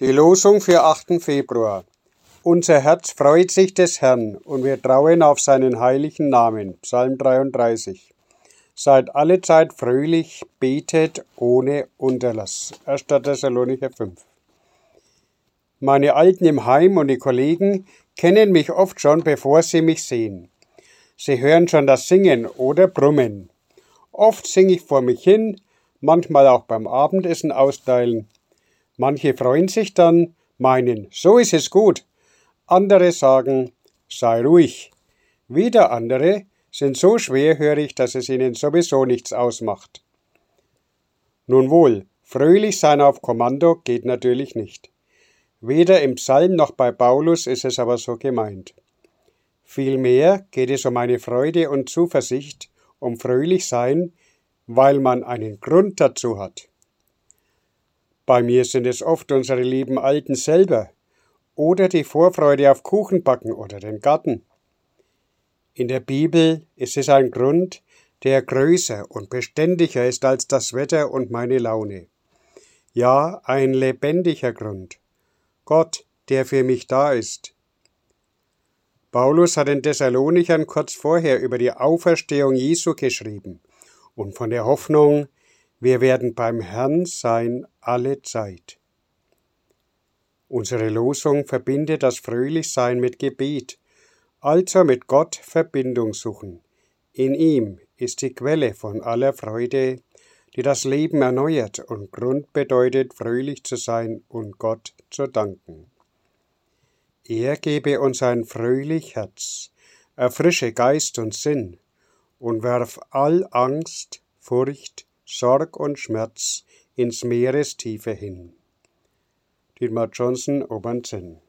Die Losung für 8. Februar. Unser Herz freut sich des Herrn und wir trauen auf seinen heiligen Namen. Psalm 33. Seid alle Zeit fröhlich, betet ohne Unterlass. 1. Thessalonicher 5. Meine Alten im Heim und die Kollegen kennen mich oft schon, bevor sie mich sehen. Sie hören schon das Singen oder Brummen. Oft singe ich vor mich hin, manchmal auch beim Abendessen austeilen. Manche freuen sich dann, meinen, so ist es gut. Andere sagen, sei ruhig. Wieder andere sind so schwerhörig, dass es ihnen sowieso nichts ausmacht. Nun wohl, fröhlich sein auf Kommando geht natürlich nicht. Weder im Psalm noch bei Paulus ist es aber so gemeint. Vielmehr geht es um eine Freude und Zuversicht, um fröhlich sein, weil man einen Grund dazu hat. Bei mir sind es oft unsere lieben Alten selber oder die Vorfreude auf Kuchenbacken oder den Garten. In der Bibel ist es ein Grund, der größer und beständiger ist als das Wetter und meine Laune. Ja, ein lebendiger Grund. Gott, der für mich da ist. Paulus hat den Thessalonichern kurz vorher über die Auferstehung Jesu geschrieben und von der Hoffnung, wir werden beim Herrn sein alle Zeit. Unsere Losung verbindet das Fröhlichsein mit Gebet, also mit Gott Verbindung suchen. In ihm ist die Quelle von aller Freude, die das Leben erneuert und Grund bedeutet, fröhlich zu sein und Gott zu danken. Er gebe uns ein fröhlich Herz, erfrische Geist und Sinn und werf all Angst, Furcht, Sorg und Schmerz ins Meerestiefe hin. Dietmar Johnson, Obernzinn